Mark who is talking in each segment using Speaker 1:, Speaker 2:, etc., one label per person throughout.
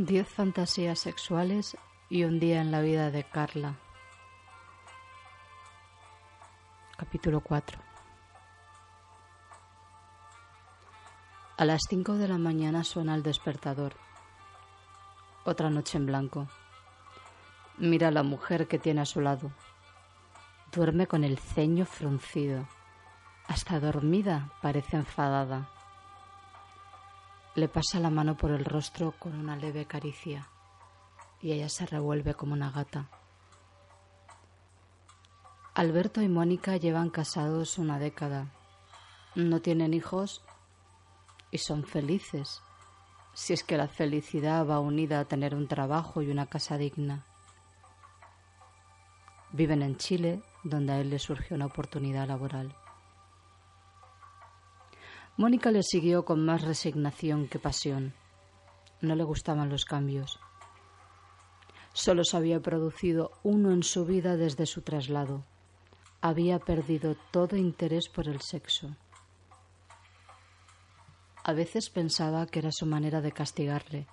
Speaker 1: Diez fantasías sexuales y un día en la vida de Carla. Capítulo 4 A las cinco de la mañana suena el despertador. Otra noche en blanco. Mira a la mujer que tiene a su lado. Duerme con el ceño fruncido. Hasta dormida parece enfadada. Le pasa la mano por el rostro con una leve caricia y ella se revuelve como una gata. Alberto y Mónica llevan casados una década. No tienen hijos y son felices, si es que la felicidad va unida a tener un trabajo y una casa digna. Viven en Chile, donde a él le surgió una oportunidad laboral. Mónica le siguió con más resignación que pasión. No le gustaban los cambios. Solo se había producido uno en su vida desde su traslado. Había perdido todo interés por el sexo. A veces pensaba que era su manera de castigarle,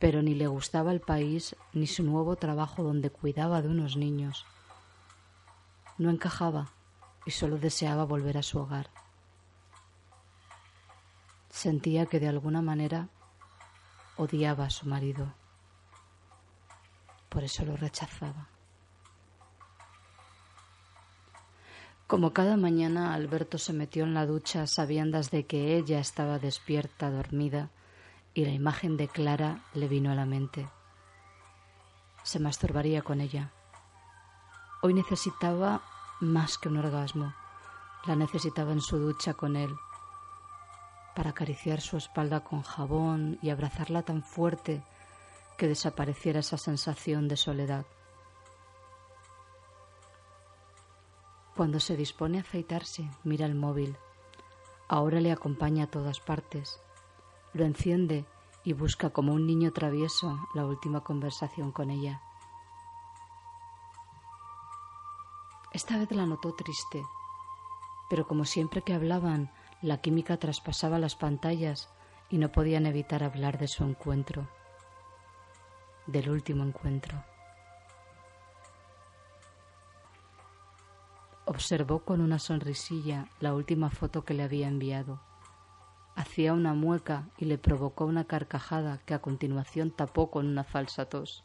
Speaker 1: pero ni le gustaba el país ni su nuevo trabajo donde cuidaba de unos niños. No encajaba y solo deseaba volver a su hogar. Sentía que de alguna manera odiaba a su marido. Por eso lo rechazaba. Como cada mañana, Alberto se metió en la ducha sabiendas de que ella estaba despierta, dormida, y la imagen de Clara le vino a la mente. Se masturbaría con ella. Hoy necesitaba más que un orgasmo. La necesitaba en su ducha con él, para acariciar su espalda con jabón y abrazarla tan fuerte que desapareciera esa sensación de soledad. Cuando se dispone a afeitarse, mira el móvil. Ahora le acompaña a todas partes. Lo enciende y busca como un niño travieso la última conversación con ella. Esta vez la notó triste, pero como siempre que hablaban la química traspasaba las pantallas y no podían evitar hablar de su encuentro, del último encuentro. Observó con una sonrisilla la última foto que le había enviado. Hacía una mueca y le provocó una carcajada que a continuación tapó con una falsa tos.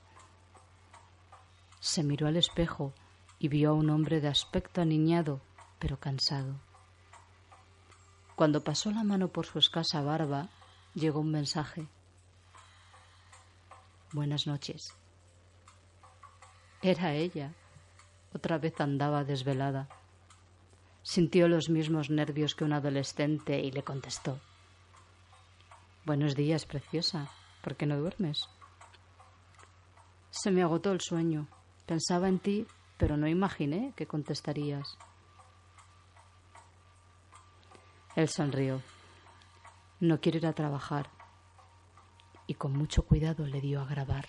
Speaker 1: Se miró al espejo y vio a un hombre de aspecto aniñado, pero cansado. Cuando pasó la mano por su escasa barba, llegó un mensaje. Buenas noches. Era ella. Otra vez andaba desvelada. Sintió los mismos nervios que un adolescente y le contestó. Buenos días, preciosa. ¿Por qué no duermes? Se me agotó el sueño. Pensaba en ti, pero no imaginé que contestarías. Él sonrió. No quiero ir a trabajar. Y con mucho cuidado le dio a grabar.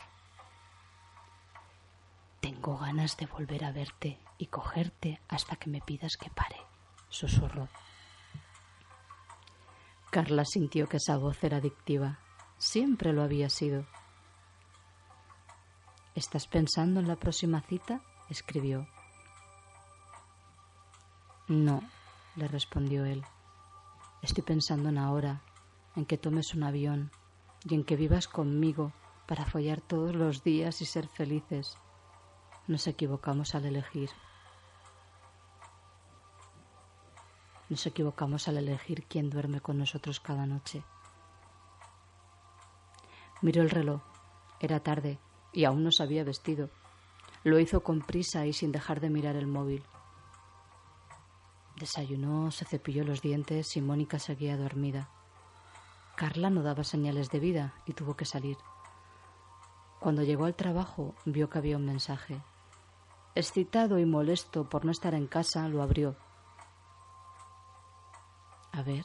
Speaker 1: Tengo ganas de volver a verte y cogerte hasta que me pidas que pare, susurró. Carla sintió que esa voz era adictiva. Siempre lo había sido. ¿Estás pensando en la próxima cita? escribió. No, le respondió él. Estoy pensando en ahora, en que tomes un avión y en que vivas conmigo para follar todos los días y ser felices. Nos equivocamos al elegir. Nos equivocamos al elegir quién duerme con nosotros cada noche. Miró el reloj. Era tarde y aún no se había vestido. Lo hizo con prisa y sin dejar de mirar el móvil. Desayunó, se cepilló los dientes y Mónica seguía dormida. Carla no daba señales de vida y tuvo que salir. Cuando llegó al trabajo vio que había un mensaje. Excitado y molesto por no estar en casa, lo abrió. A ver.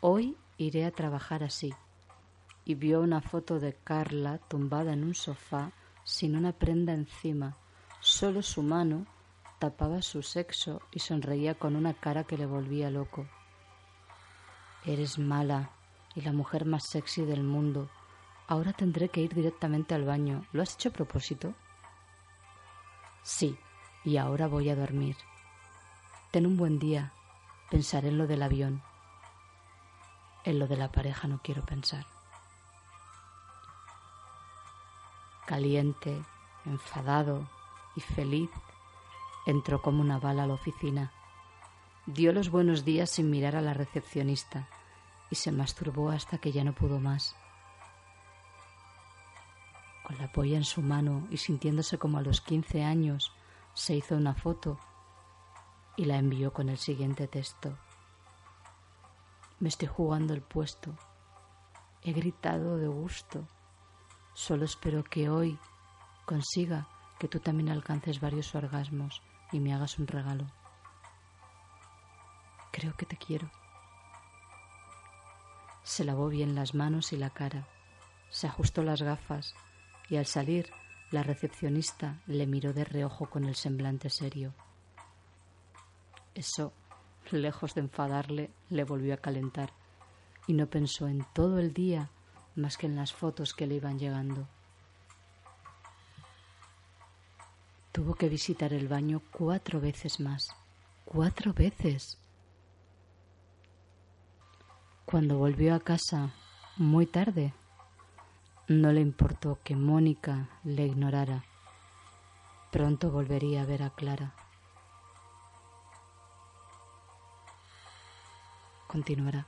Speaker 1: Hoy iré a trabajar así. Y vio una foto de Carla tumbada en un sofá sin una prenda encima Solo su mano tapaba su sexo y sonreía con una cara que le volvía loco. Eres mala y la mujer más sexy del mundo. Ahora tendré que ir directamente al baño. ¿Lo has hecho a propósito? Sí, y ahora voy a dormir. Ten un buen día. Pensaré en lo del avión. En lo de la pareja no quiero pensar. Caliente, enfadado y feliz, entró como una bala a la oficina. Dio los buenos días sin mirar a la recepcionista y se masturbó hasta que ya no pudo más. Con la polla en su mano y sintiéndose como a los quince años, se hizo una foto y la envió con el siguiente texto. Me estoy jugando el puesto. He gritado de gusto. Solo espero que hoy consiga que tú también alcances varios orgasmos y me hagas un regalo. Creo que te quiero. Se lavó bien las manos y la cara, se ajustó las gafas y al salir la recepcionista le miró de reojo con el semblante serio. Eso, lejos de enfadarle, le volvió a calentar y no pensó en todo el día más que en las fotos que le iban llegando. Tuvo que visitar el baño cuatro veces más. Cuatro veces. Cuando volvió a casa muy tarde, no le importó que Mónica le ignorara. Pronto volvería a ver a Clara. Continuará.